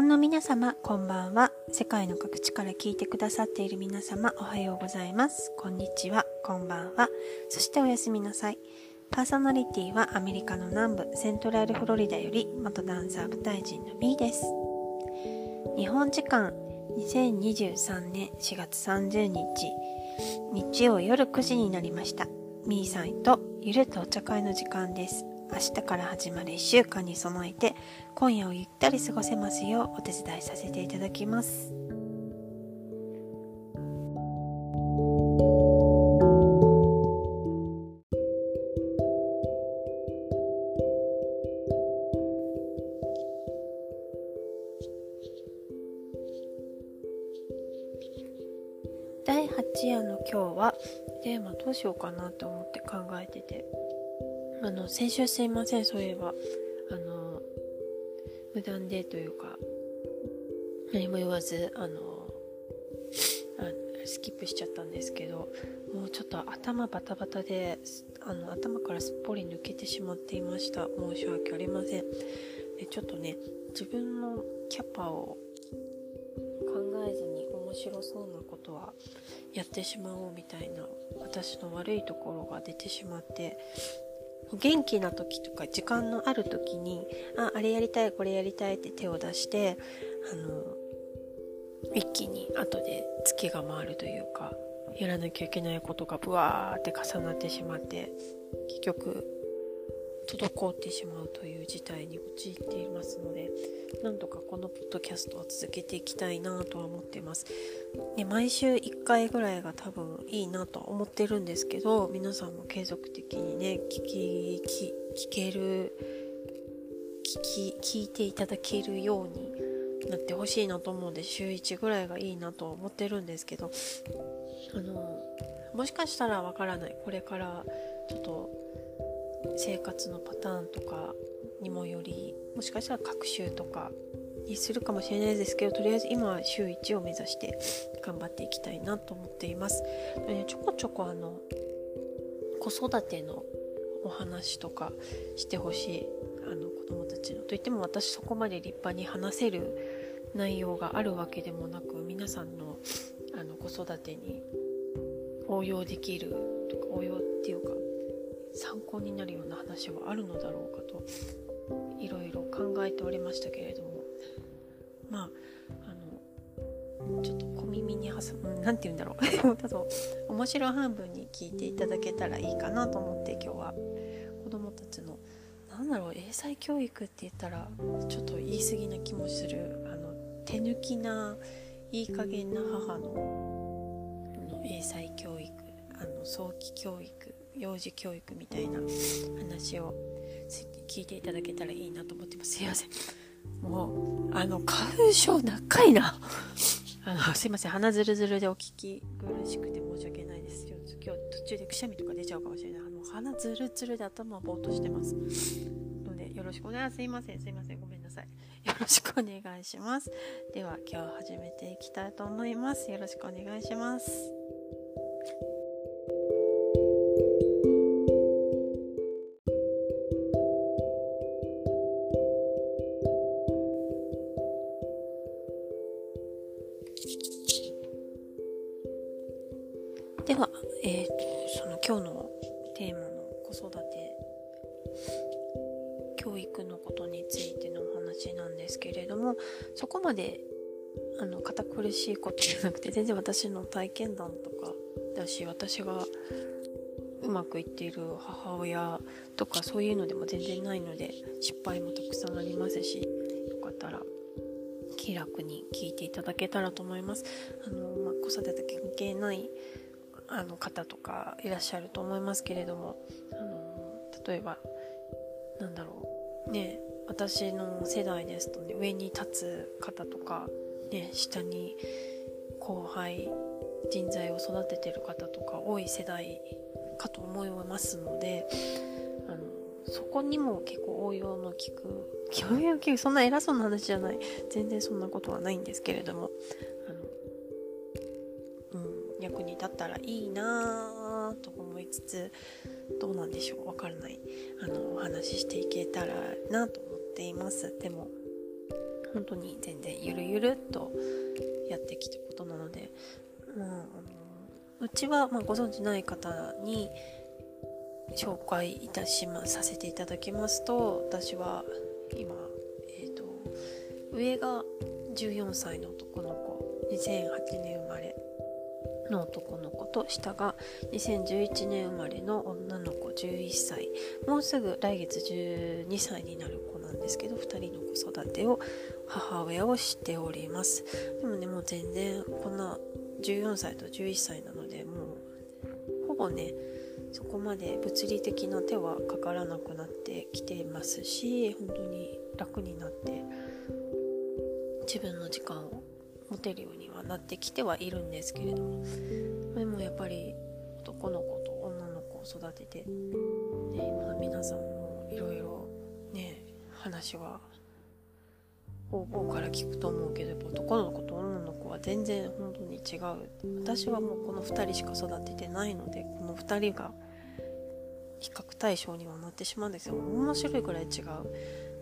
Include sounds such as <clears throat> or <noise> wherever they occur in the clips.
本の皆様こんばんは。世界の各地から聞いてくださっている皆様おはようございます。こんにちは。こんばんは。そしておやすみなさい。パーソナリティはアメリカの南部セントラルフロリダより元ダンサー舞台人の B です。日本時間2023年4月30日日曜夜9時になりました。みーさんとゆるとお茶会の時間です。明日から始まる1週間に備えて今夜をゆったり過ごせますようお手伝いさせていただきます。第8夜の今日はテーマどうしようかなと思って考えてて。あの先週すいませんそういえば。あの無断でというか何も言わずあのあスキップしちゃったんですけどもうちょっと頭バタバタであの頭からすっぽり抜けてしまっていました。申し訳ありません。でちょっとね自分のキャパを考えずに面白そうなことはやってしまおうみたいな私の悪いところが出てしまって元気な時とか時間のある時にああれやりたいこれやりたいって手を出してあの一気に後で月が回るというかやらなきゃいけないことがブワーって重なってしまって結局滞ってしまうという事態に陥っていますのでなんとかこのポッドキャストを続けていきたいなとは思ってます、ね、毎週1回ぐらいが多分いいなとは思ってるんですけど皆さんも継続的にね聞き聞ける聞き聞いていただけるようになってほしいなと思うんで週1ぐらいがいいなと思ってるんですけどあのもしかしたらわからない。これからちょっと生活のパターンとかにもよりもしかしたら学習とかにするかもしれないですけどとりあえず今は週1を目指して頑張っていきたいなと思っています、ちょこちょこあの子育てのお話とかしてほしいあの子供たちのといっても私そこまで立派に話せる内容があるわけでもなく皆さんのあの子育てに応用できるとか応用っていうか参考になるような話はあるのだろうかといろいろ考えておりましたけれども。まああのちょっと小耳に挟む何て言うんだろう。<laughs> だ面白半分に聞いていただけたらいいかなと思って今日は。子供たちのなんだろう英才教育って言ったらちょっと言い過ぎな気もするあの手抜きないい加減な母の英才教育あの早期教育幼児教育みたいな話を聞いていただけたらいいなと思ってます。すいません。もうあの花粉症長いな。あのすいません。鼻ずるずるでお聞き苦しくて申し訳ないです。今日途中でくしゃみとか出ちゃうかもしれない。あの鼻ずるずるで頭ぼーっとしてます。のでよろしくお願いすいませんすいません。ごめんなさい。よろしくお願いします。では今日始めていきたいと思います。よろしくお願いします。ことについてのお話なんですけれどもそこまであの堅苦しいことじゃなくて全然私の体験談とかだし私がうまくいっている母親とかそういうのでも全然ないので失敗もたくさんありますしよかったら気楽に聞いていただけたらと思います。あのまあ、子育て関係ないあの方とかいらっしゃると思いますけれどもあの例えばなんだろうね私の世代ですとね上に立つ方とか、ね、下に後輩人材を育ててる方とか多い世代かと思いますのであのそこにも結構応用の効く応用の効くそんな偉そうな話じゃない全然そんなことはないんですけれどもあの、うん役に立ったらいいなと思いつつどうなんでしょうわからないあのお話ししていけたらなと思ています。でも本当に全然ゆるゆるっとやってきたことなので、まあ、あのうちは、まあ、ご存知ない方に紹介いたしまさせていただきますと私は今、えーと、上が14歳の男の子2008年生まれ。の男の子と下が2011年生まれの女の子11歳。もうすぐ来月12歳になる子なんですけど2人の子育てを母親をしております。でもねもう全然こんな14歳と11歳なのでもうほぼねそこまで物理的な手はかからなくなってきていますし本当に楽になって自分の時間を持てるようになってきてはいるんですけれども。でもやっぱり男の子と女の子を育てて、ねまあ、皆さんもいろいろね話は方々から聞くと思うけど男の子と女の子は全然本当に違う。私はもうこの2人しか育ててないのでこの2人が比較対象にはなってしまうんですよ。面白いぐらい違う。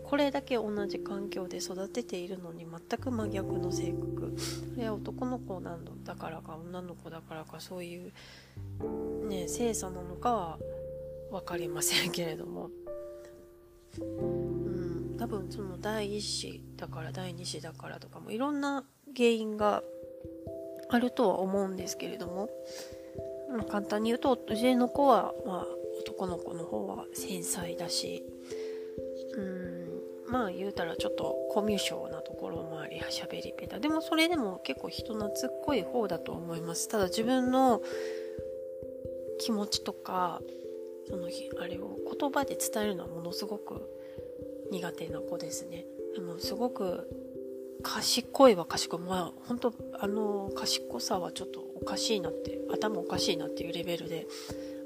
これだけ同じ環境で育てているのに全く真逆の性格。それは男の子なんだからか女の子だからかそういうね性差なのかは分かりませんけれども。うん多分その第1子だから第2子だからとかもいろんな原因があるとは思うんですけれども、まあ、簡単に言うと上の子は、まあ、男の子の方は繊細だし。うん。まあ言うたらちょっとコミュ障なところもありしゃべり下手。でもそれでも結構人懐っこい方だと思います。ただ自分の気持ちとかそのあれを言葉で伝えるのはものすごく苦手な子ですね。でもすごく賢いは賢いまあ本当あの賢さはちょっとおかしいなって頭おかしいなっていうレベルで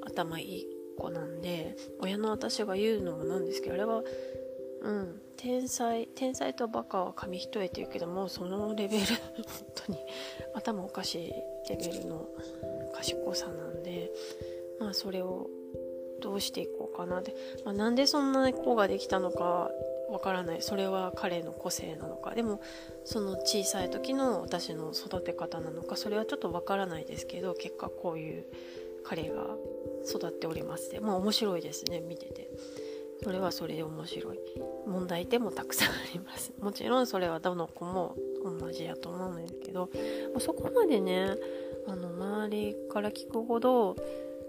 頭いい子なんで親の私が言うのもなんですけどあれはうん。天才天才とバカは紙一重って言うけどもそのレベル <laughs> 本当に頭おかしいレベルの賢さなんでまあそれをどうしていこうかなって、まあ、なんでそんな子ができたのかわからない。それは彼の個性なのか。でもその小さい時の私の育て方なのかそれはちょっとわからないですけど結果こういう彼が育っておりますでまあ面白いですね見てて。それはそれで面白い。問題点もたくさんあります。もちろんそれはどの子も同じやと思うんですけどそこまでねあの周りから聞くほど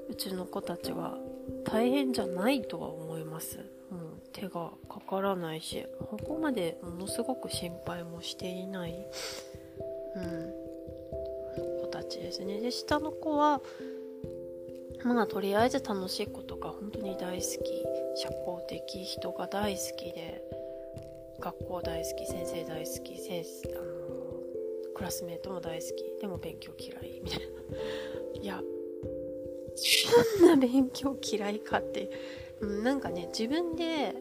うちの子たちは大変じゃないとは思います、うん、手がかからないしここまでものすごく心配もしていない、うん、子たちですね。で下の子はまあとりあえず楽しいことが本当に大好き社交的人が大好きで学校大好き先生大好き先あのクラスメートも大好きでも勉強嫌いみたいな。いやそんな勉強嫌いかって、うん、なんかね自分で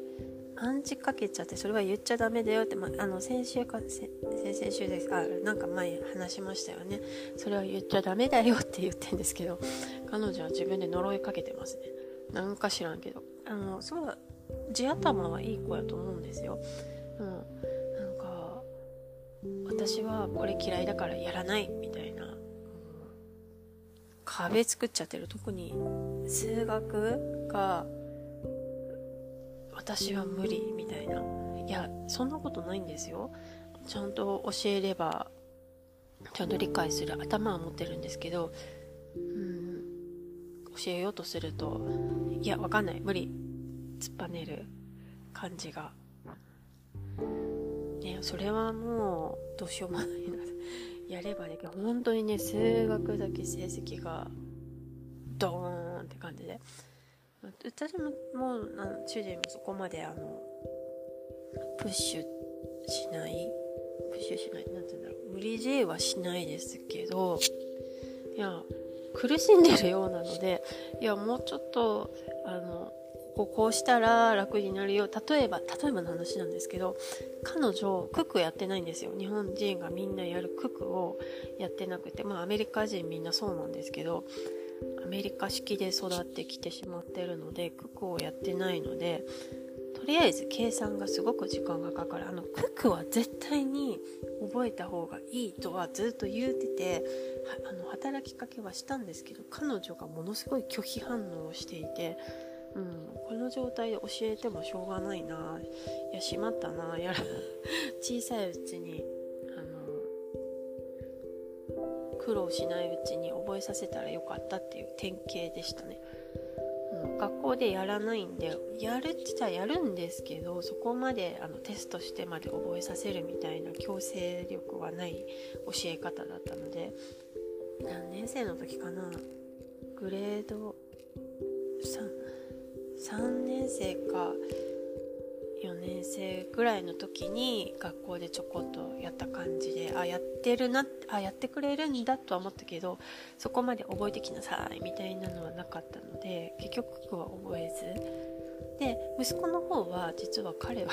アンチかけちゃってそれは言っちゃダメだよって、まあ、の先週か先々週です。あなんか前話しましたよね。それは言っちゃダメだよって言ってんですけど彼女は自分で呪いかけてますね。なんか知らんけど。あのそう地頭はいい子やと思うんですよ。うんなんか私はこれ嫌いだからやらないみたいな。壁作っちゃってる。特に数学が私は無理みたいな。いやそんなことないんですよ。ちゃんと教えればちゃんと理解する頭は持ってるんですけど。うん。教えようとするといやわかんない。無理。突っぱねる感じが。ねそれはもうどうしようもないな。やればできる。本当にね数学だけ成績がドーンって感じで。私ももう主人もそこまであのプッシュしない？プッシュしない？何て言うんだろう。無理強いはしないですけど。いや苦しんでるようなのでいやもうちょっとあのここうしたら楽になるよ。例えば例えばの話なんですけど彼女クックやってないんですよ。日本人がみんなやるクックをやってなくてまあアメリカ人みんなそうなんですけどアメリカ式で育ってきてしまってるのでクックをやってないのでとりあえず計算がすごく時間がかかるあの九九は絶対に覚えた方がいいとはずっと言うててあの働きかけはしたんですけど彼女がものすごい拒否反応をしていて、うん、この状態で教えてもしょうがないないやしまったなやら小さいうちに苦労しないうちに覚えさせたらよかったっていう典型でしたね。学校でやらないんでやるって言ったらやるんですけどそこまであのテストしてまで覚えさせるみたいな強制力はない教え方だったので何年生の時かなグレード 3, 3年生か4年生ぐらいの時に学校でちょこっとやった感じであやってるなあやってくれるんだとは思ったけどそこまで覚えてきなさいみたいなのはなかったので結局は覚えず。で息子の方は実は彼は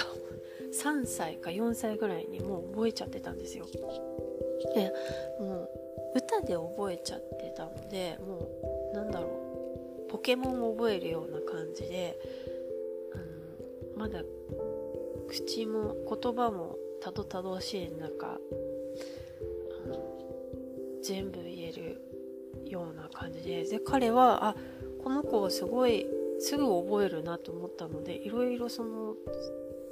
3歳か4歳ぐらいにもう覚えちゃってたんですよ。でもう歌で覚えちゃってたのでもうなんだろうポケモンを覚えるような感じであのまだ口も言葉もたどたどしい中全部言えるような感じでで彼はあこの子はすごいすぐ覚えるなと思ったのでいろいろその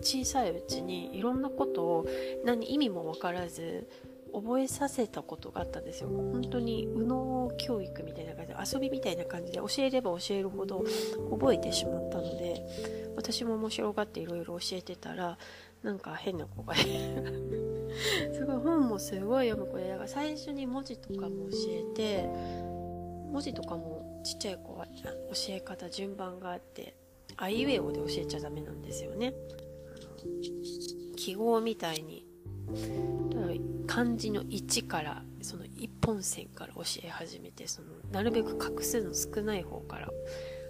小さいうちにいろんなことを何意味も分からず覚えさせたことがあったんですよ。本当に右脳教育みたいな感じで遊びみたいな感じで教えれば教えるほど覚えてしまったので私も面白がっていろいろ教えてたらなんか変な子が <laughs> すごい本もすごい読む子でだから最初に文字とかも教えて文字とかもちっちゃい子は教え方順番があってあいうえおで教えちゃダメなんですよね。記号みたいに漢字の1からその一本線から教え始めてそのなるべく画数の少ない方から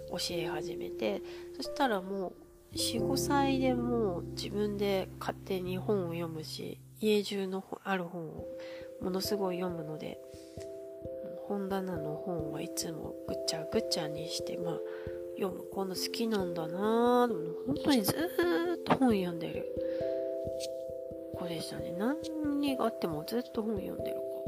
教え始めてそしたらもう45歳でもう自分で勝手に本を読むし家中のある本をものすごい読むので本棚の本はいつもぐっちゃぐっちゃにしてまあ読む。この好きなんだなぁ本当にずっと本読んでる。子でしたね。何があってもずっと本読んでる子、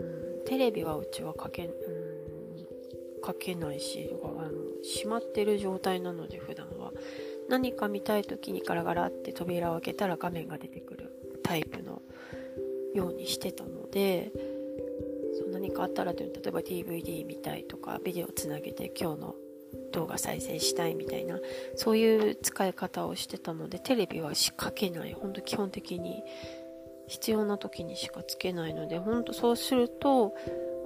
うん、テレビはうちはかけ,、うん、かけないしあの閉まってる状態なので普段は。何か見たい時にガラガラって扉を開けたら画面が出てくるタイプのようにしてたのでそう何かあったらという例えば DVD 見たいとかビデオつなげて今日の動画再生したいみたいなそういう使い方をしてたのでテレビは仕掛けない。本当基本的に必要な時にしかつけないので本当そうすると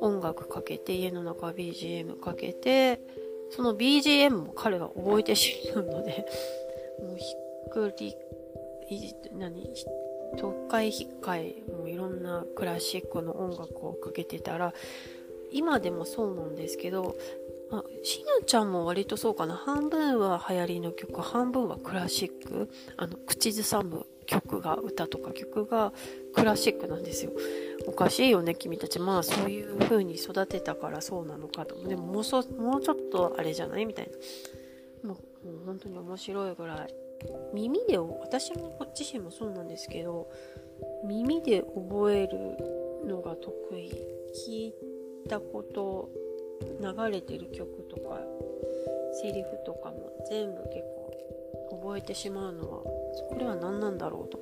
音楽かけて家の中 BGM かけてその BGM も彼が覚えてしまうので <laughs> もうひっくり何東海引っかえもういろんなクラシックの音楽をかけてたら今でもそうなんですけどあ、しなちゃんも割とそうかな。半分は流行りの曲、半分はクラシック。あの、口ずさむ曲が、歌とか曲がクラシックなんですよ。おかしいよね、君たち。まあ、そういう風に育てたからそうなのかと。でも、もうそ、もうちょっとあれじゃない？みたいな。もう、もう本当に面白いぐらい。耳で、私も自身もそうなんですけど、耳で覚えるのが得意。聞いたこと流れてる曲とかセリフとかも全部結構覚えてしまうのはこれは何なんだろうと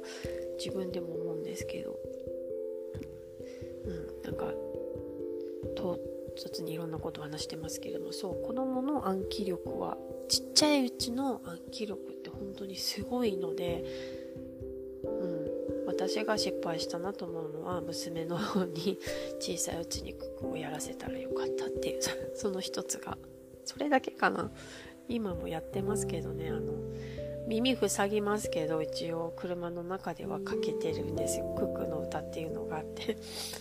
自分でも思うんですけど。うんなんか唐突にいろんなこと話してますけれどもそう子供の暗記力はちっちゃいうちの暗記力って本当にすごいので私が失敗したなと思うのは娘の方に <laughs> 小さいうちにクックをやらせたらよかったっていう <laughs> その一つが。それだけかな。今もやってますけどねあの耳塞ぎますけど一応車の中ではかけてるんですよ。クックの歌っていうのがあって。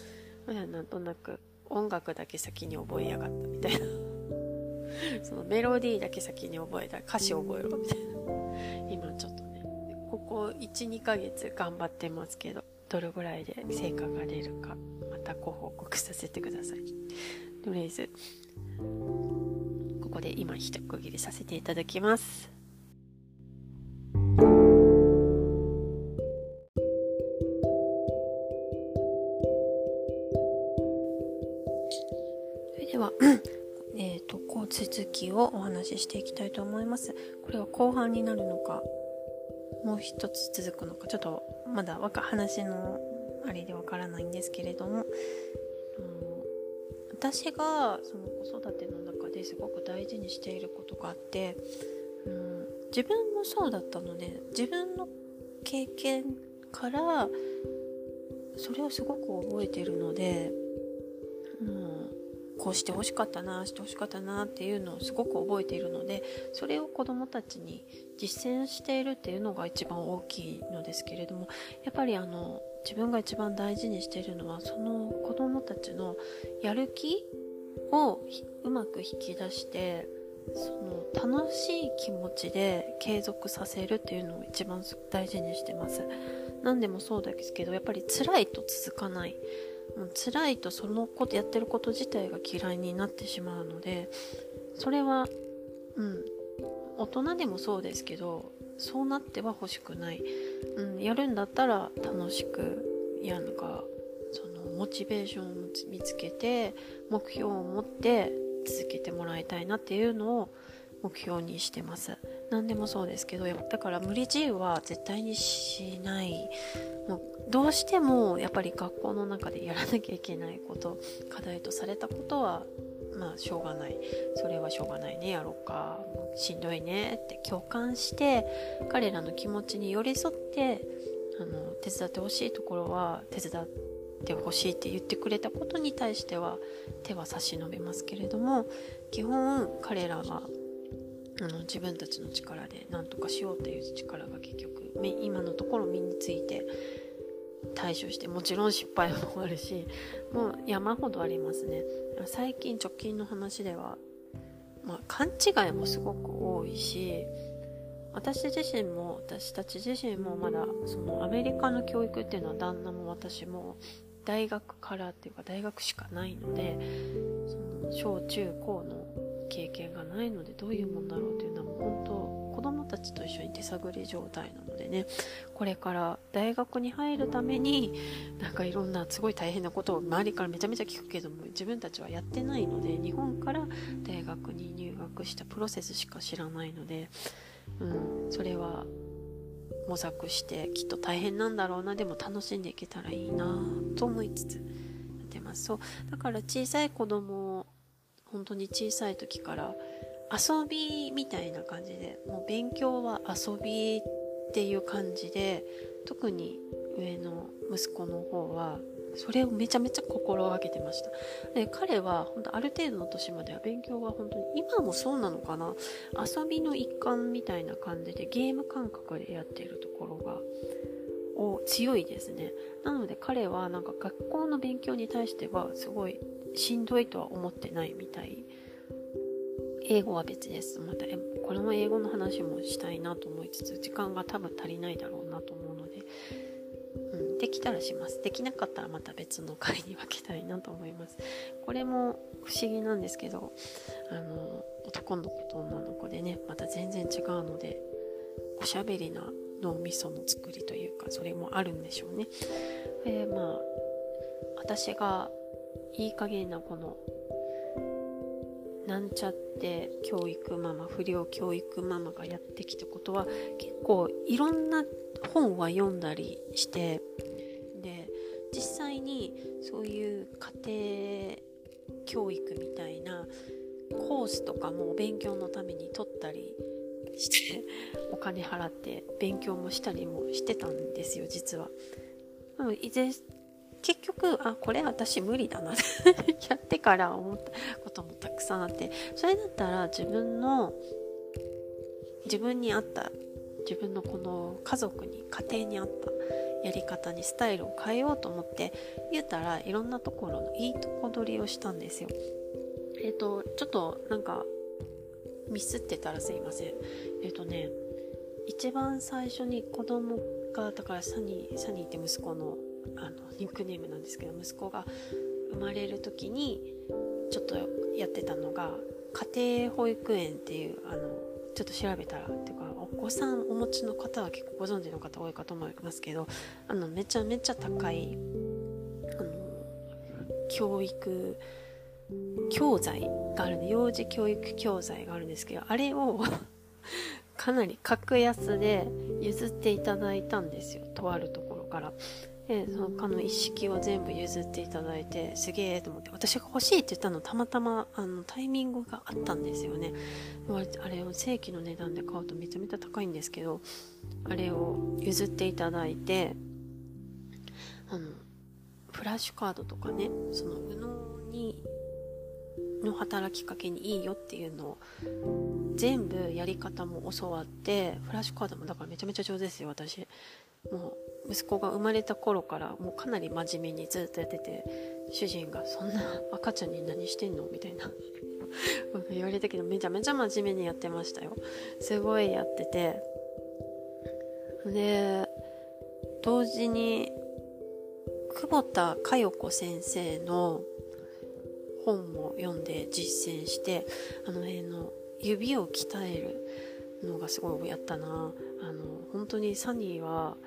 <laughs> なんとなく音楽だけ先に覚えやがったみたいな。そのメロディーだけ先に覚えた歌詞覚えろみたいな。今ちょっとここ12ヶ月頑張ってますけどどれぐらいで成果が出るかまたご報告させてください。とりあえずここで今一区切りさせていただきます。それではえっ、とこう続きをお話ししていきたいと思います。これは後半になるのかもう一つ続くのかちょっとまだ話のあれでわからないんですけれども、うん、私がその子育ての中ですごく大事にしていることがあって、うん、自分もそうだったので自分の経験からそれをすごく覚えてるので、こうしてほしかったなしてほしかったなっていうのをすごく覚えているのでそれを子どもたちに実践しているっていうのが一番大きいのですけれどもやっぱりあの自分が一番大事にしているのはその子どもたちのやる気をうまく引き出してその楽しい気持ちで継続させるっていうのを一番大事にしてます。何でもそうですけどやっぱり辛いと続かない。辛いとそのことやってること自体が嫌いになってしまうのでそれはうん大人でもそうですけどそうなっては欲しくない、うん、やるんだったら楽しくやるかそのモチベーションを見つけて目標を持って続けてもらいたいなっていうのを目標にしてます。何でもそうですけどだから無理自由は絶対にしない。もうどうしてもやっぱり学校の中でやらなきゃいけないこと課題とされたことはまあしょうがない。それはしょうがないねやろうか。しんどいね。って共感して彼らの気持ちに寄り添ってあの手伝ってほしいところは手伝ってほしいって言ってくれたことに対しては手は差し伸べますけれども基本彼らはあの自分たちの力で何とかしようっていう力が結局今のところ身について対処してもちろん失敗もあるしもう山ほどありますね。最近直近の話では、まあ、勘違いもすごく多いし私自身も私たち自身もまだそのアメリカの教育っていうのは旦那も私も大学からっていうか大学しかないのでその小中高の経験がないのでどういうもんだろうというのは本当たちと一緒に手探り状態なのでねこれから大学に入るためになんかいろんなすごい大変なことを周りからめちゃめちゃ聞くけども自分たちはやってないので日本から大学に入学したプロセスしか知らないのでうん、それは模索してきっと大変なんだろうなでも楽しんでいけたらいいなと思いつつやってます。そうだから小さい子供本当に小さい時から遊びみたいな感じでもう勉強は遊びっていう感じで特に上の息子の方はそれをめちゃめちゃ心がけてました。で彼は本当ある程度の年までは勉強は本当に今もそうなのかな。遊びの一環みたいな感じでゲーム感覚でやっているところがお強いですね。なので彼はなんか学校の勉強に対してはすごいしんどいとは思ってないみたい英語は別です。またこれも英語の話もしたいなと思いつつ時間が多分足りないだろうなと思うので。うん、できたらします。できなかったらまた別の回に分けたいなと思います。これも不思議なんですけどあの男の子と女の子でねまた全然違うのでおしゃべりな脳みその作りというかそれもあるんでしょうね。でまあ私がいい加減なこのなんちゃって教育ママ不良教育ママがやってきたことは結構いろんな本は読んだりしてで実際にそういう家庭教育みたいなコースとかも勉強のために取ったりしてお金払って勉強もしたりもしてたんですよ実は。結局あこれ私無理だなって <laughs> やってから思ったこともたくさんあってそれだったら自分の自分に合った自分のこの家族に家庭に合ったやり方にスタイルを変えようと思って言ったらいろんなところのいいとこ取りをしたんですよ。えっ、ー、とちょっとなんかミスってたらすいません。えっ、ー、とね一番最初に子供がだからサニーサニーって息子のあのニックネームなんですけど息子が生まれる時にちょっとやってたのが家庭保育園っていうあのちょっと調べたらっていうかお子さんお持ちの方は結構ご存知の方多いかと思いますけどあのめちゃめちゃ高いあの教育教材があるんで幼児教育教材があるんですけどあれを <laughs> かなり格安で譲っていただいたんですよとあるところから。でそのかの一式を全部譲っていただいてすげえと思って私が欲しいって言ったのたまたまあのタイミングがあったんですよね。あれを正規の値段で買うとめちゃめちゃ高いんですけどあれを譲っていただいてあのフラッシュカードとかねその右脳にの働きかけにいいよっていうのを全部やり方も教わってフラッシュカードもだからめちゃめちゃ上手ですよ私。もう息子が生まれた頃からもうかなり真面目にずっとやってて主人が「そんな赤ちゃんに何してんの?」みたいな。言われたけどめちゃめちゃ真面目にやってましたよ。すごいやってて。で同時に久保田佳代子先生の本も読んで実践してあの辺の指を鍛えるのがすごいやったな。あの本当にサニーは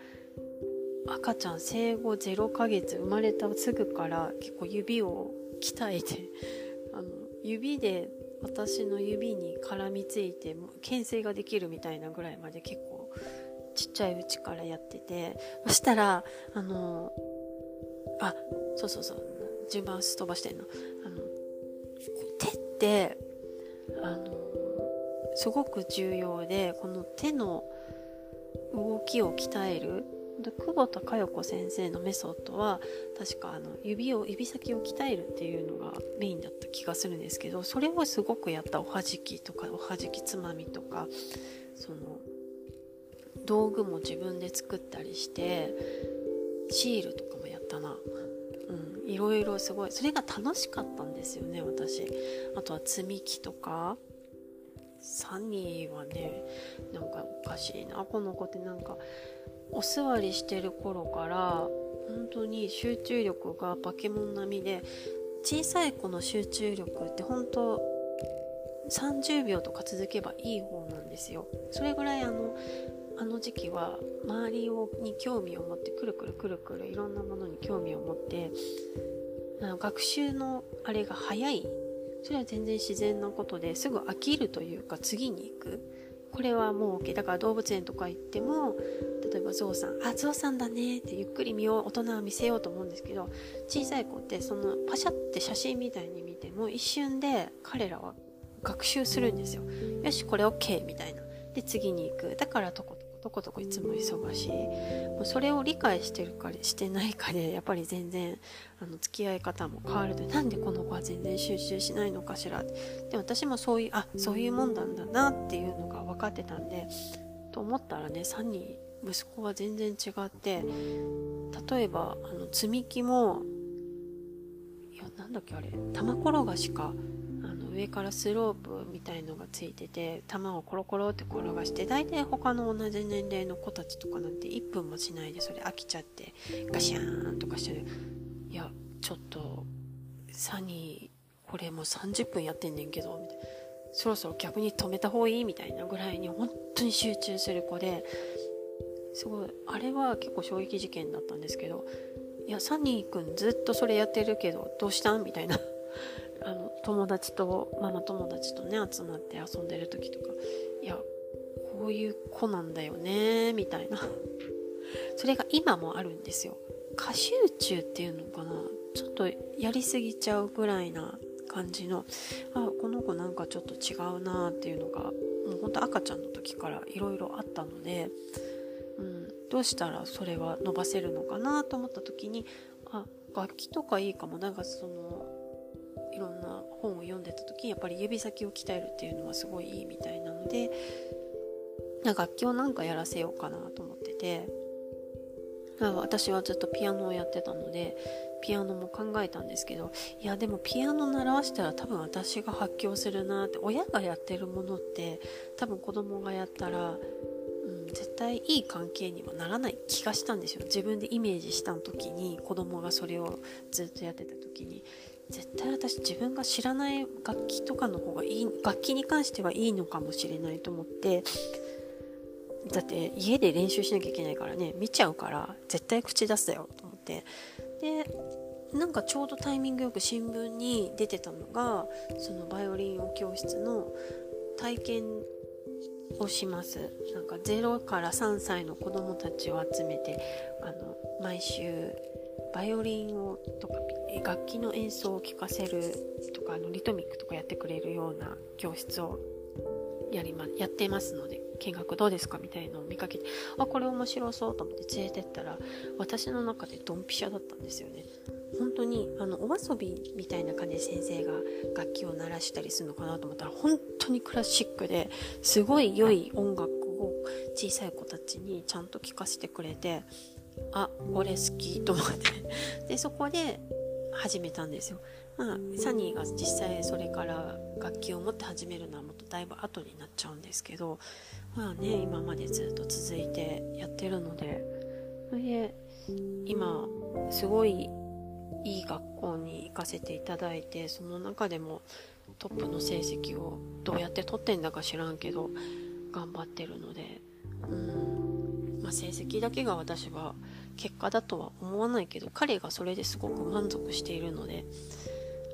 赤ちゃん生後0ヶ月生まれたすぐから結構指を鍛えて <laughs> あの指で私の指に絡みついて牽制ができるみたいなぐらいまで結構ちっちゃいうちからやっててそしたらあのあそうそうそう順番すっ飛ばしてんの。あの手ってあのすごく重要でこの手の動きを鍛える。で久保田佳代子先生のメソッドは確かあの指を指先を鍛えるっていうのがメインだった気がするんですけどそれをすごくやったおはじきとかおはじきつまみとかその道具も自分で作ったりしてシールとかもやったな。うんいろいろすごい。それが楽しかったんですよね私。あとは積み木とか。サニーはねなんかおかしいな。この子ってなんかお座りしてる頃から本当に集中力が化け物並みで小さい子の集中力って本当30秒とか続けばいい方なんですよ。それぐらいあのあの時期は周りをに興味を持ってくるくるくるくるいろんなものに興味を持ってあの学習のあれが早いそれは全然自然なことですぐ飽きるというか次に行く。これはもう OK だから動物園とか行っても例えばゾウさん「あゾウさんだね」ってゆっくり見よう大人は見せようと思うんですけど小さい子ってそのパシャって写真みたいに見ても一瞬で彼らは学習するんですよ。よしこれ OK みたいな。で次に行く。だからとことことこいつも忙しい。もうそれを理解してるかしてないかでやっぱり全然あの付き合い方も変わるとなんでこの子は全然集中しないのかしら。で私もそういうあそういうもんなんだなっていうのが分かってたんでと思ったらね3人息子は全然違って例えばあの積み木もいやなんだっけあれ玉転がしか上からスロープみたいのがついてて球をコロコロって転がして大体他の同じ年齢の子たちとかなんて1分もしないでそれ飽きちゃってガシャーンとかしてる。いやちょっとサニーこれもう30分やってんねんけどみたいな。そろそろ逆に止めた方がいいみたいなぐらいに本当に集中する子ですごいあれは結構衝撃事件だったんですけどいやサニーくんずっとそれやってるけどどうしたん？みたいな。あの友達とママ友達とね集まって遊んでる時とかいやこういう子なんだよねみたいな。<laughs> それが今もあるんですよ。過集中っていうのかなちょっとやりすぎちゃうぐらいな感じのあこの子なんかちょっと違うなっていうのがもうほんと赤ちゃんの時からいろいろあったので、うん、どうしたらそれは伸ばせるのかなと思った時にあ楽器とかいいかも。なんかその本を読んでた時やっぱり指先を鍛えるっていうのはすごいいいみたいなので楽器をなんかやらせようかなと思ってて私はずっとピアノをやってたのでピアノも考えたんですけどいやでもピアノ習わしたら多分私が発狂するなって親がやってるものって多分子供がやったら、うん、絶対いい関係にはならない気がしたんですよ。自分でイメージした時に子供がそれをずっとやってた時に。絶対私自分が知らない楽器とかの方がいい楽器に関してはいいのかもしれないと思ってだって家で練習しなきゃいけないからね見ちゃうから絶対口出すだよと思って。でなんかちょうどタイミングよく新聞に出てたのがそのバイオリンを教室の体験をします。なんか0から3歳の子どもたちを集めてあの毎週バイオリンをとか楽器の演奏を聴かせるとかあのリトミックとかやってくれるような教室をやりまやってますので見学どうですか？みたいのを見かけてあこれ面白そうと思って連れてったら私の中でドンピシャだったんですよね。本当にあのお遊びみたいな感じで先生が楽器を鳴らしたりするのかなと思ったら本当にクラシックですごい良い音楽を小さい子たちにちゃんと聴かせてくれてあ俺好きと思って。<laughs> でそこで始めたんですよ。まあサニーが実際それから楽器を持って始めるのはもっとだいぶ後になっちゃうんですけどまあね今までずっと続いてやってるので。それで今すごいいい学校に行かせていただいてその中でもトップの成績をどうやって取ってんだか知らんけど頑張ってるので。うん、まあ、成績だけが私は結果だとは思わないけど彼がそれですごく満足しているので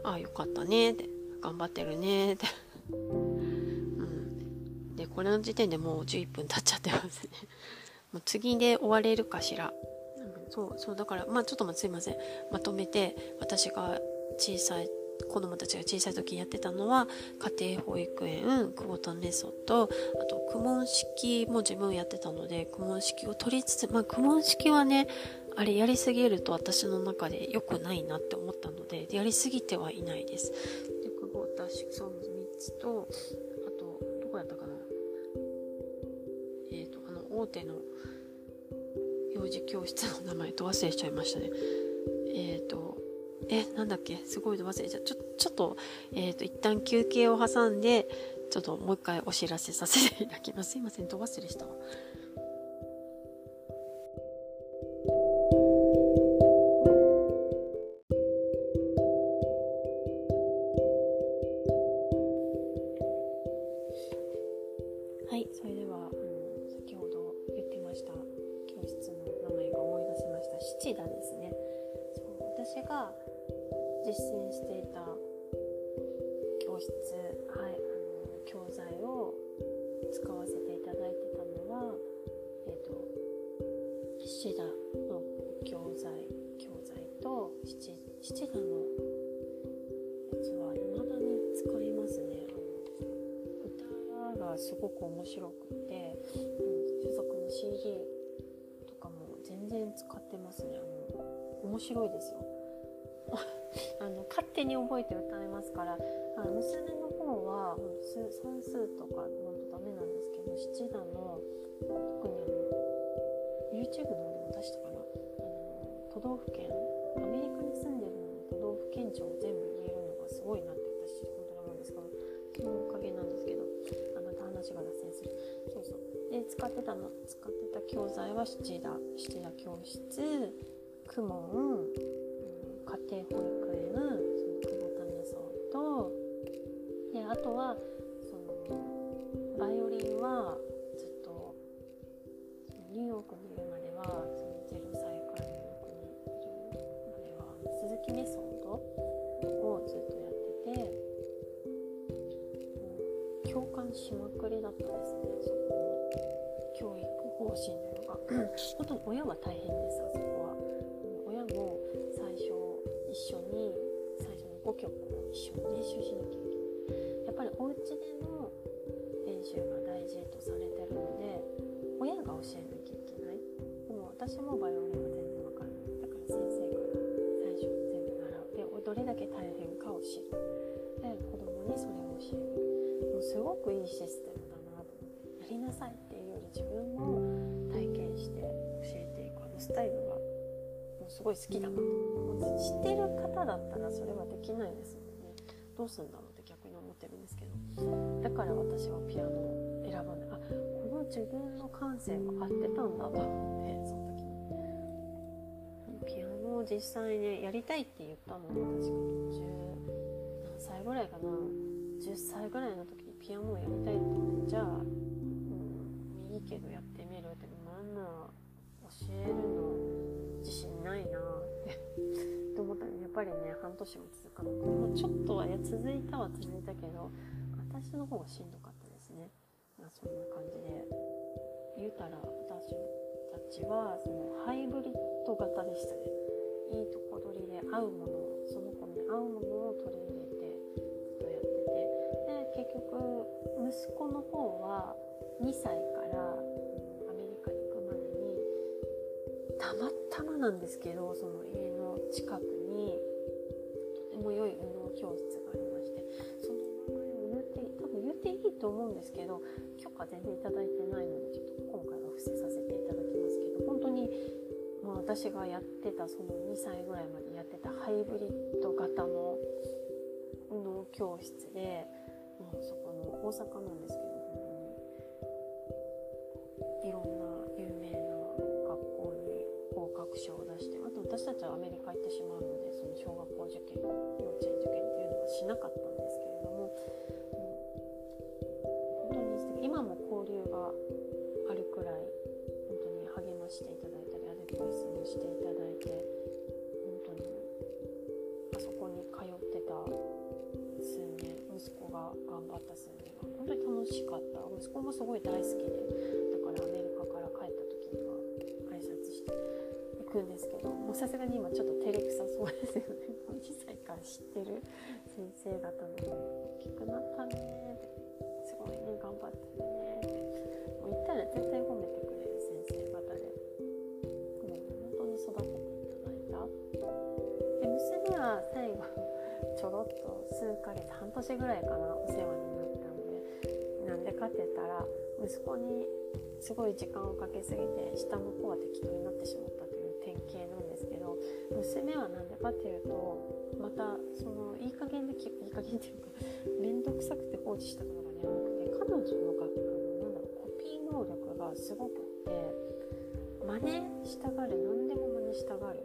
ああよかったねって頑張ってるねって。うん。でこれの時点でもう11分経っちゃってますね。<laughs> もう次で終われるかしら。うんそうそうだからまあちょっとすいません。まとめて私が小さい子供たちが小さい時にやってたのは家庭保育園久保田メソッドあと苦問式も自分やってたので苦問式を取りつつまあ苦問式はねあれやりすぎると私の中で良くないなって思ったのでやりすぎてはいないですで久保田式その3つとあとどこやったかなえっ、ー、とあの大手の幼児教室の名前と忘れちゃいましたね。えっ、ー、と、え、なんだっけ？すごい忘れちゃう。ちょ、ちょっと、えっ、ー、と、一旦休憩を挟んで、ちょっともう一回お知らせさせていただきます。すいません、ど忘れしたわ。実践していた教室、はい、あの教材を使わせていただいてたのは、えーと、七田の教材教材と七七田のやつは未だに使いますね。あの歌がすごく面白くて、うん、所属の CD とかも全然使ってますね。あの面白いですよ。あの勝手に覚えて歌えますからあの娘の方は算数とか本当ダメなんですけど七段の特にあの YouTube の方でも出したかな。あの都道府県アメリカに住んでるのに都道府県庁を全部言えるのがすごいなって私本当に思うんですけどそのおかげなんですけどあまた話が脱線する。そうそう。で使ってたの使ってた教材は七田七田教室公文、うん、家庭保育園その久保田メソッドであとはそのバイオリンはずっとニューヨークにいるまではその0歳からニューヨークにいるまでは鈴木メソッドをずっとやってて共感しまくりだったですねそこの教育方針というか <clears throat> 本当に親は大変ですあそこは。曲を一緒に練習しなきゃいけないやっぱりお家での練習が大事とされてるので親が教えなきゃいけない。でも私もバイオリンは全然わからない。だから先生から最初全部習う。でどれだけ大変かを知る。で子供にそれを教える。もうすごくいいシステムだなと。思ってやりなさいっていうより自分も体験して教えていく。あのスタイルがもうすごい好きだなと。思って知ってる方だったらそれはできないですもんね。どうすんだろうって逆に思ってるんですけど。だから私はピアノを選ばない。あこの自分の感性が合ってたんだと思ってその時。にピアノを実際ねやりたいって言ったのは確か10何歳ぐらいかな。10歳ぐらいの時にピアノをやりたいって言ってじゃあ、うん、いいけどやっぱりね半年も続かな。くてもちょっとは続いたは続いたけど私の方がしんどかったですね、まあ、そんな感じで。言うたら私たちはそのハイブリッド型でしたね。いいとこ取りで合うものその子に合うものを取り入れてずっとやってて。で結局息子の方は2歳からアメリカに行くまでにたまたまなんですけどその家の近くにとても良い運動教室がありましてその名前を言って多分言っていいと思うんですけど許可全然いいてないのでちょっと今回は伏せさせていただきますけど本当に、まあ、私がやってたその2歳ぐらいまでやってたハイブリッド型の運動教室で、もうそこの大阪なんですけどしなかったんですけれども、うん、本当に素敵。今も交流があるくらい本当に励ましていただいたりアドバイスもしていただいて本当にあそこに通ってた数年息子が頑張った数年が本当に楽しかった。息子もすごい大好きでくん。ですけどもうさすがに今ちょっと照れくさそうですよね2歳から知ってる先生方の大きくなったねってすごいね頑張ってるねってもう言ったら絶対褒めてくれる先生方でもう本当に育てていただいたで娘は最後ちょろっと数ヶ月半年ぐらいかなお世話になったのでなん。でかって言ったら息子にすごい時間をかけすぎて下の方は適当になってしまったという典型なんですけど娘は何でかっていうとまたそのいい加減でいい加減っていうか面倒くさくて放置したことがねなくて彼女のがあのなんだろうコピー能力がすごくって真似したがる何でも真似したがる。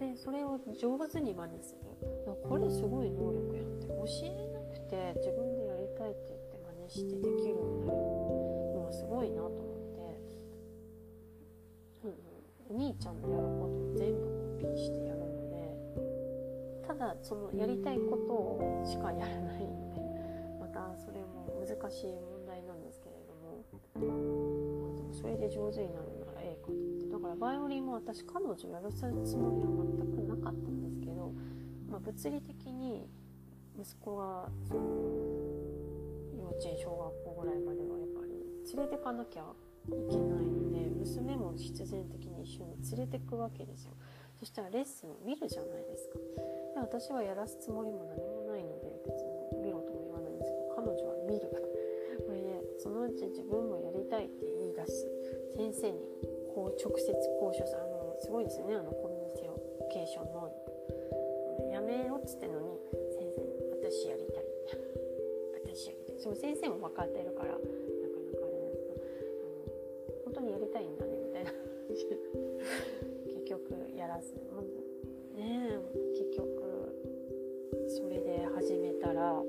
でそれを上手に真似する。これすごい能力やって。教えなくて自分でやりたいって言って真似してできるようになる。のはすごいなと思って。お兄ちゃんのやることを全部してやるのでただそのやりたいことをしかやらないんでまたそれも難しい問題なんですけれども、それで上手になるならええかと思って。だからバイオリンも私彼女やらせるつもりは全くなかったんですけど、まあ、物理的に息子がその幼稚園小学校ぐらいまではやっぱり連れてかなきゃいけないので娘も必然的に一緒に連れてくわけですよ。そしたらレッスンを見るじゃないですか。で私はやらすつもりも何もないので別に見ろとも言わないんですけど彼女は見る。これでそのうち自分もやりたいって言い出す。先生にこう直接交渉するあのすごいですよねあのコミュニケーション能力やめろっつってのに先生私やりたい。私やりたい。その先生も分かってるからずね結局それで始めたらあの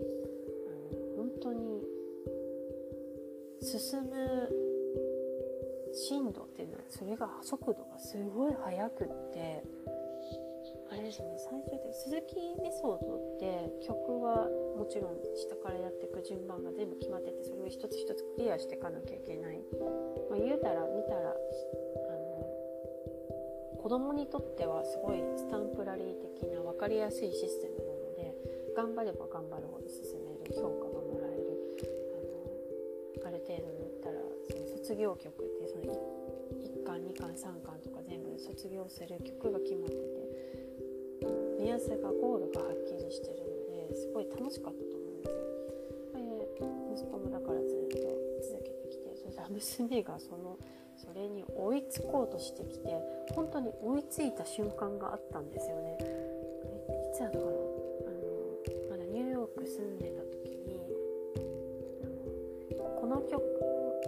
本当に進む進度っていうのはそれが速度がすごい速くってあれですね最終的に鈴木メソッドって曲はもちろん下からやっていく順番が全部決まっててそれを一つ一つクリアしていかなきゃいけない。まあ、言うたら見たらあの子供にとってはすごいスタンプラリー的な分かりやすいシステムなので頑張れば頑張るほど進める評価がもらえるあのある程度にったらその卒業曲ってその 1, 巻2巻3巻とか全部卒業する曲が決まってて目安がゴールがはっきりしてるのですごい楽しかったと思うんですよ。息子もだからずっと続けてきてそれ娘がそのそれに追いつこうとしてきて本当に追いついた瞬間があったんですよね。いつやったかな？あのまだニューヨーク住んでた時にこの曲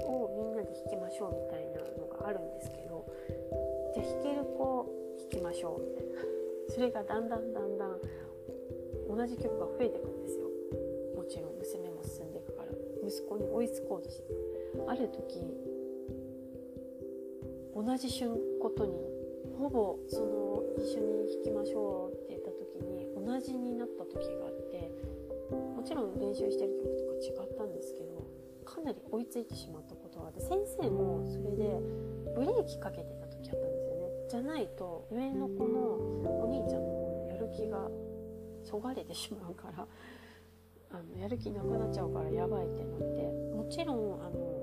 をみんなで弾きましょうみたいなのがあるんですけどじゃあ弾ける子弾きましょうみたいなそれがだんだんだんだん同じ曲が増えていくんですよ。もちろん娘も進んでいくから。息子に追いつこうとして。ある時同じ瞬ことにほぼその一緒に弾きましょうって言った時に同じになった時があってもちろん練習してる曲とか違ったんですけどかなり追いついてしまったことがあって先生もそれでブレーキかけてた時あったんですよね。じゃないと上の子のお兄ちゃんのやる気がそがれてしまうからあのやる気なくなっちゃうからやばいってなってもちろんあの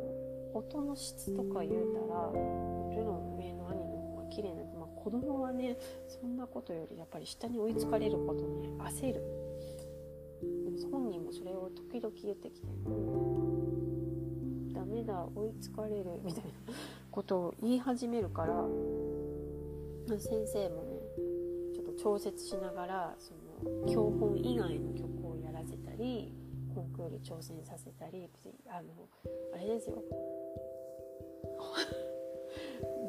音の質とか言うたらもちろん上の兄の方が綺麗なまあ、子供はねそんなことよりやっぱり下に追いつかれることに焦る本人もそれを時々言ってきて「ダメだ追いつかれる」みたいなことを言い始めるから先生もねちょっと調節しながらその教本以外の曲をやらせたりコンクール挑戦させたりあのあれですよ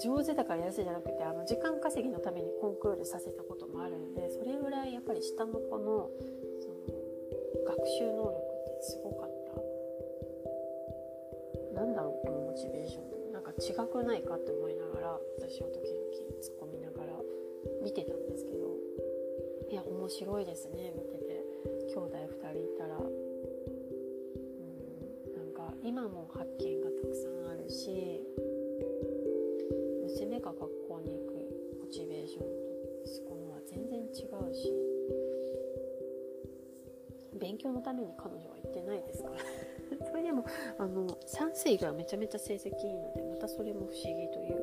上手だからやらせじゃなくてあの時間稼ぎのためにコンクールさせたこともあるんでそれぐらいやっぱり下の子のその学習能力ってすごかった。なんだろうこのモチベーション。なんか違くないかって思いながら私は時々突っ込みながら見てたんですけど。いや面白いですね見てて。兄弟2人いたら。うん。なんか今も発見がたくさんあるし娘が学校に行くモチベーションと息子のは全然違うし勉強のために彼女は行ってないですから。<laughs> それでもあの算数以外はめちゃめちゃ成績いいのでまたそれも不思議という。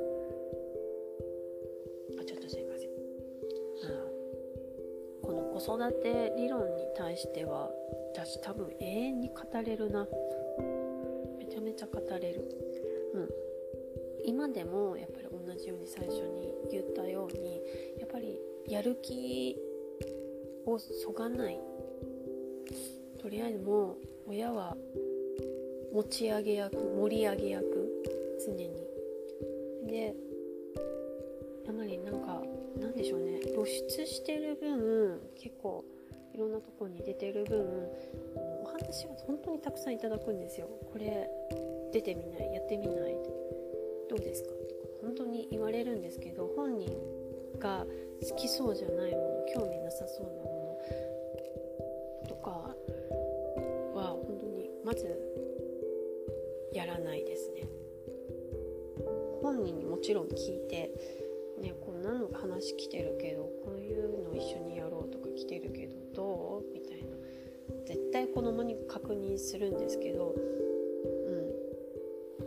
あちょっとすいません。あこの子育て理論に対しては私多分永遠に語れるな。めちゃめちゃ語れる。うん。今でもやっぱり同じように最初に言ったようにやっぱりやる気をそがない。とりあえずもう親は持ち上げ役盛り上げ役常に。でやっぱりなんかなんでしょうね。露出してる分結構いろんなとこに出てる分お話が本当にたくさんいただくんですよ。これ出てみないやってみない。どうですか？本当に言われるんですけど本人が好きそうじゃないもの興味なさそうなものとかは本当にまずやらないですね。本人にもちろん聞いてねこんなの話来てるけどこういうの一緒にやろうとか来てるけどどうみたいな。絶対子供に確認するんですけどう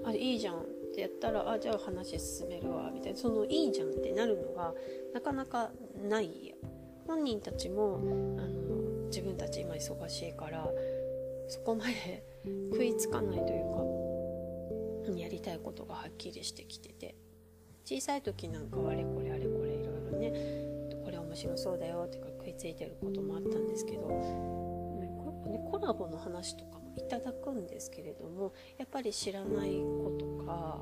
ん。あいいじゃん。ってやったらあじゃあ話進めるわみたいな。そのいいじゃんってなるのがなかなかない本人たちもあの自分たち今忙しいからそこまで <laughs> 食いつかないというかやりたいことがはっきりしてきてて。小さい時なんかはあれこれあれこれいろいろねこれ面白そうだよってか食いついてることもあったんですけど、ね、コラボの話とかもいただくんですけれどもやっぱり知らないか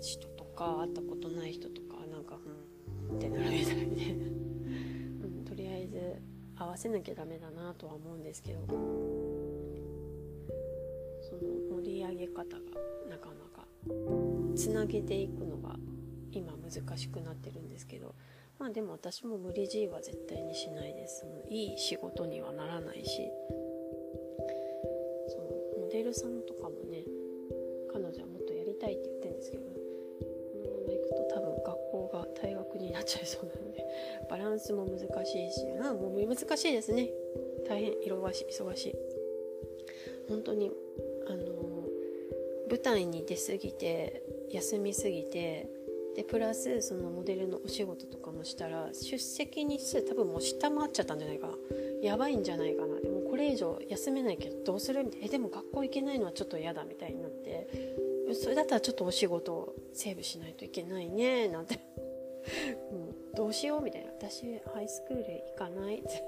人とか会ったことない人とかなんかうんってなるみたいで、うん、とりあえず合わせなきゃダメだなとは思うんですけど。その盛り上げ方がなかなかつなげていくのが今難しくなってるんですけど。まあでも私も無理強いは絶対にしないです。そのいい仕事にはならないし。そのモデルさんとかもねンスも難しいしあもう難しいですね。大変忙しい忙しい。本当にあの舞台に出過ぎて休みすぎてでプラスそのモデルのお仕事とかもしたら出席日数多分もう下回っちゃったんじゃないかな。やばいんじゃないかな。でもこれ以上休めないけどどうする？みたいな。えでも学校行けないのはちょっと嫌だみたいになって。それだったらちょっとお仕事をセーブしないといけないねなんて。も <laughs> うどうしようみたいな。私ハイスクール行かないって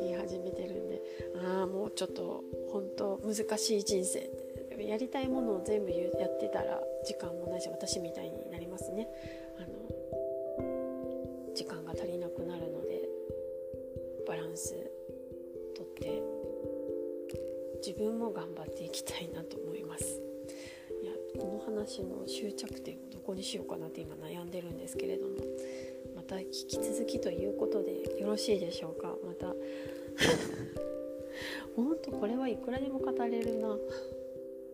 言い始めてるんで。ああもうちょっと本当難しい人生。ってやりたいものを全部やってたら時間もないし私みたいになりますね。あの時間が足りなくなるのでバランスとって自分も頑張っていきたいなと思います。この話の終着点をどこにしようかなって今悩んでるんですけれどもまた引き続きということでよろしいでしょうか？また。ほんとこれはいくらでも語れるな。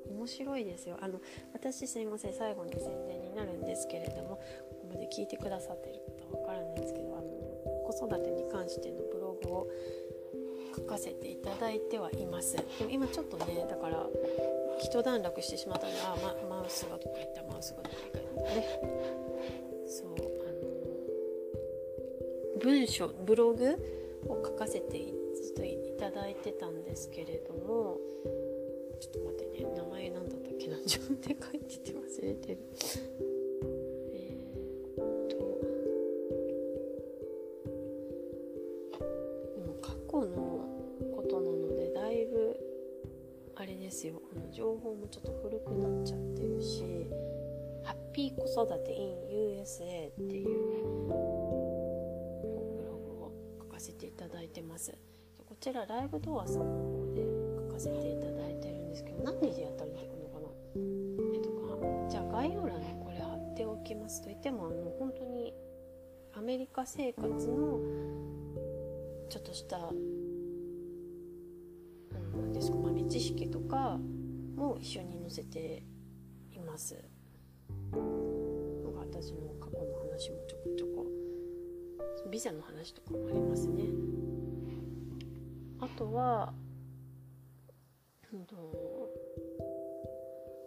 面白いですよ。あの私すいません最後に宣伝になるんですけれどもここまで聞いてくださってる方はわからないんですけどあの子育てに関してのブログを書かせていただいてはいます。でも今ちょっとねだから一段落してしまったのであ、ま、マウスがどっか行ったマウスがどっか行ったねそうあの文章ブログを書かせていただいてたんですけれどもちょっと待ってね名前何だったっけな自分で書いてて忘れてる。ちらライブドアさんの方で書かせていただいてるんですけど何でやったら出てくるのかなえっとかじゃあ概要欄にこれ貼っておきますといってもあの本当にアメリカ生活のちょっとした何ですか豆知識とかも一緒に載せていますなんか私の過去の話もちょこちょこ。ビザの話とかもありますね。とは、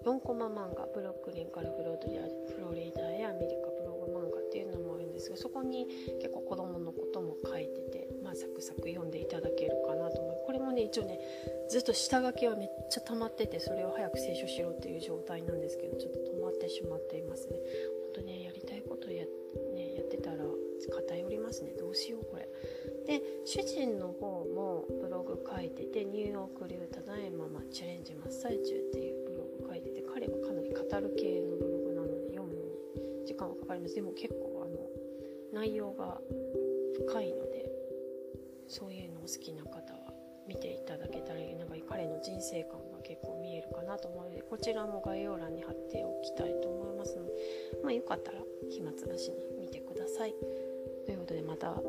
4コマ漫画ブロックリンからフロードフロリダへアメリカブログ漫画っていうのもあるんですがそこに結構子供のことも書いてて、まあ、サクサク読んでいただけるかなと思うこれもね一応ねずっと下書きはめっちゃ溜まっててそれを早く清書しろっていう状態なんですけどちょっと止まってしまっていますね本当ねやりたいことや,、ね、やってたら偏りますねどうしようこれで主人の方もブログ書いててニューヨーク流ただいま、まチャレンジ真っ最中っていうブログ書いてて彼はかなり語る系のブログなので読むのに時間はかかりますでも結構あの内容が深いのでそういうのを好きな方は見ていただけたらなんか彼の人生観が結構見えるかなと思うのでこちらも概要欄に貼っておきたいと思いますので、まあ、よかったら暇つぶしに見てください。ということでまたあの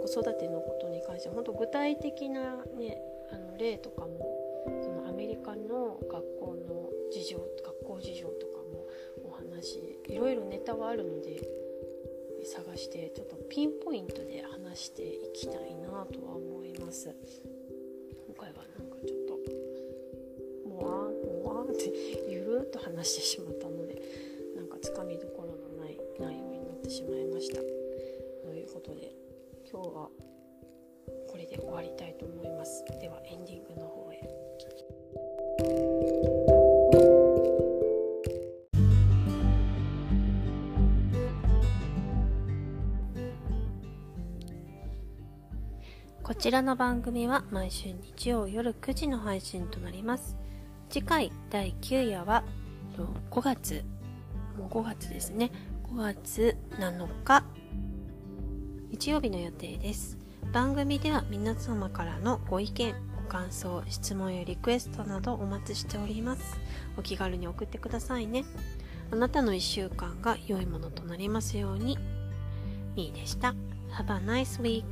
子育てのことに関して本当具体的な、ね、あの例とかもそのアメリカの学校の事情学校事情とかもお話いろいろネタはあるので探してちょっとピンポイントで話していきたいなとは思います。今回はなんかちょっともわーもわーってゆるっと話してしまったのでなんかつかみどことで今日はこれで終わりたいと思います。ではエンディングの方へ。こちらの番組は毎週日曜夜9時の配信となります。次回第9夜は5月もう5月ですね。5月7日日曜日の予定です。番組では皆様からのご意見ご感想質問やリクエストなどお待ちしております。お気軽に送ってくださいね。あなたの1週間が良いものとなりますように。みーでした。Have a nice week.